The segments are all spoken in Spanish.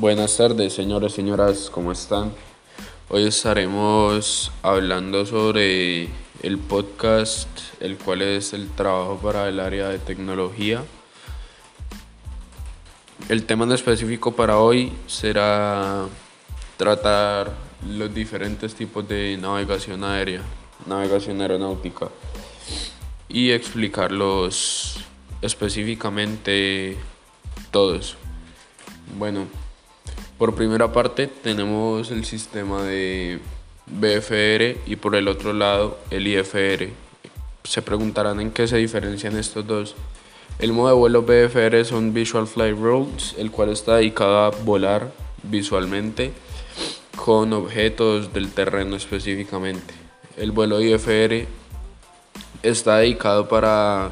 Buenas tardes, señores señoras, ¿cómo están? Hoy estaremos hablando sobre el podcast, el cual es el trabajo para el área de tecnología. El tema en específico para hoy será tratar los diferentes tipos de navegación aérea, navegación aeronáutica y explicarlos específicamente todos. Bueno, por primera parte tenemos el sistema de BFR y por el otro lado el IFR. Se preguntarán en qué se diferencian estos dos. El modo de vuelo BFR son Visual Flight Rules, el cual está dedicado a volar visualmente con objetos del terreno específicamente. El vuelo IFR está dedicado para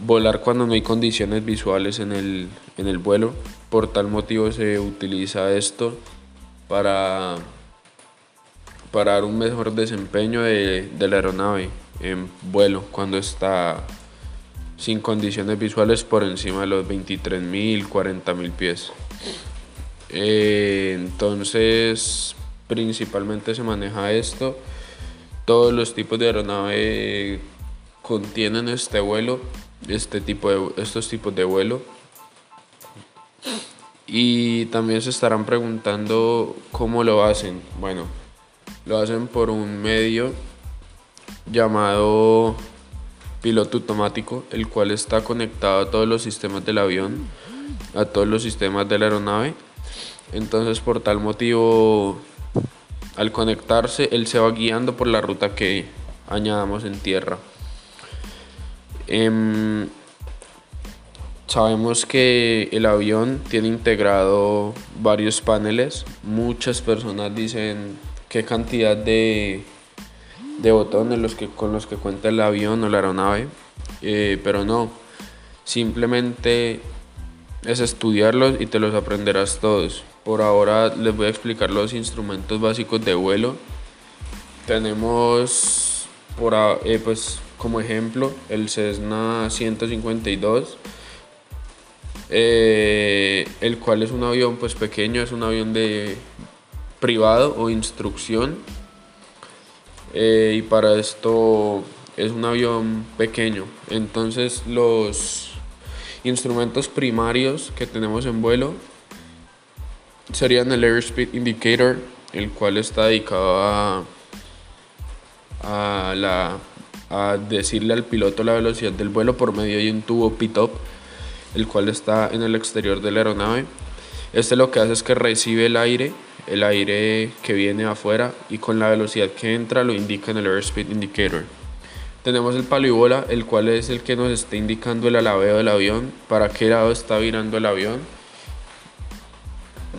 volar cuando no hay condiciones visuales en el, en el vuelo. Por tal motivo se utiliza esto para, para dar un mejor desempeño de, la aeronave en vuelo cuando está sin condiciones visuales por encima de los 23.000, 40.000 pies. Eh, entonces, principalmente se maneja esto. Todos los tipos de aeronave contienen este vuelo, este tipo de, estos tipos de vuelo. Y también se estarán preguntando cómo lo hacen. Bueno, lo hacen por un medio llamado piloto automático, el cual está conectado a todos los sistemas del avión, a todos los sistemas de la aeronave. Entonces, por tal motivo, al conectarse, él se va guiando por la ruta que añadamos en tierra. Em, sabemos que el avión tiene integrado varios paneles. Muchas personas dicen qué cantidad de de botones los que, con los que cuenta el avión o la aeronave, eh, pero no, simplemente es estudiarlos y te los aprenderás todos. Por ahora les voy a explicar los instrumentos básicos de vuelo. Tenemos por, eh, pues, como ejemplo el Cessna 152, eh, el cual es un avión pues pequeño, es un avión de privado o instrucción eh, y para esto es un avión pequeño. Entonces los instrumentos primarios que tenemos en vuelo serían el Airspeed Indicator, el cual está dedicado a, a, la, a decirle al piloto la velocidad del vuelo por medio de un tubo pitop, el cual está en el exterior de la aeronave. Este lo que hace es que recibe el aire el aire que viene afuera y con la velocidad que entra lo indica en el airspeed indicator. Tenemos el palo y bola, el cual es el que nos está indicando el alabeo del avión, para qué lado está virando el avión.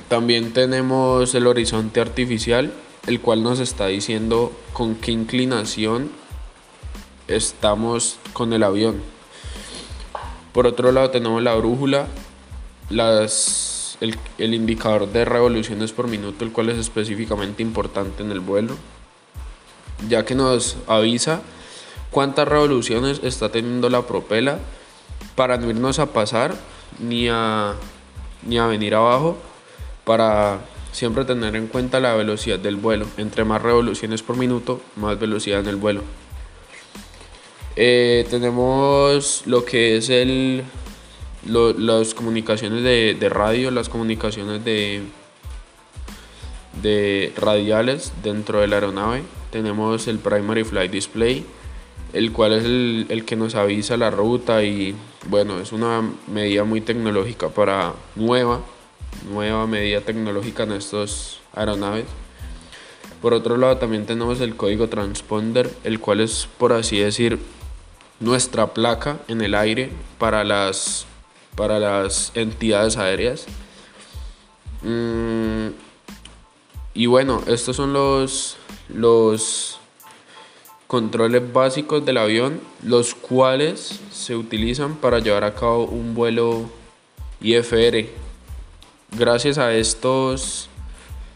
También tenemos el horizonte artificial, el cual nos está diciendo con qué inclinación estamos con el avión. Por otro lado tenemos la brújula, las el, indicador de revoluciones por minuto, el cual es específicamente importante en el vuelo, ya que nos avisa cuántas revoluciones está teniendo la propela para no irnos a pasar ni a, ni a venir abajo, para siempre tener en cuenta la velocidad del vuelo. Entre más revoluciones por minuto, más velocidad en el vuelo. Eh, tenemos lo que es el las comunicaciones de, radio, las comunicaciones de, de radiales dentro de la aeronave. Tenemos el Primary Flight Display, el cual es el, el, que nos avisa la ruta y bueno, es una medida muy tecnológica para nueva, nueva medida tecnológica en estos aeronaves. Por otro lado también tenemos el código transponder, el cual es por así decir nuestra placa en el aire para las para las entidades aéreas. Mm, y bueno, estos son los, los controles básicos del avión, los cuales se utilizan para llevar a cabo un vuelo IFR. Gracias a estos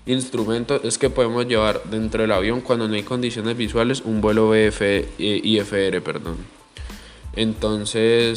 instrumentos es que podemos llevar dentro del avión cuando no hay condiciones visuales un vuelo IFR, perdón. Entonces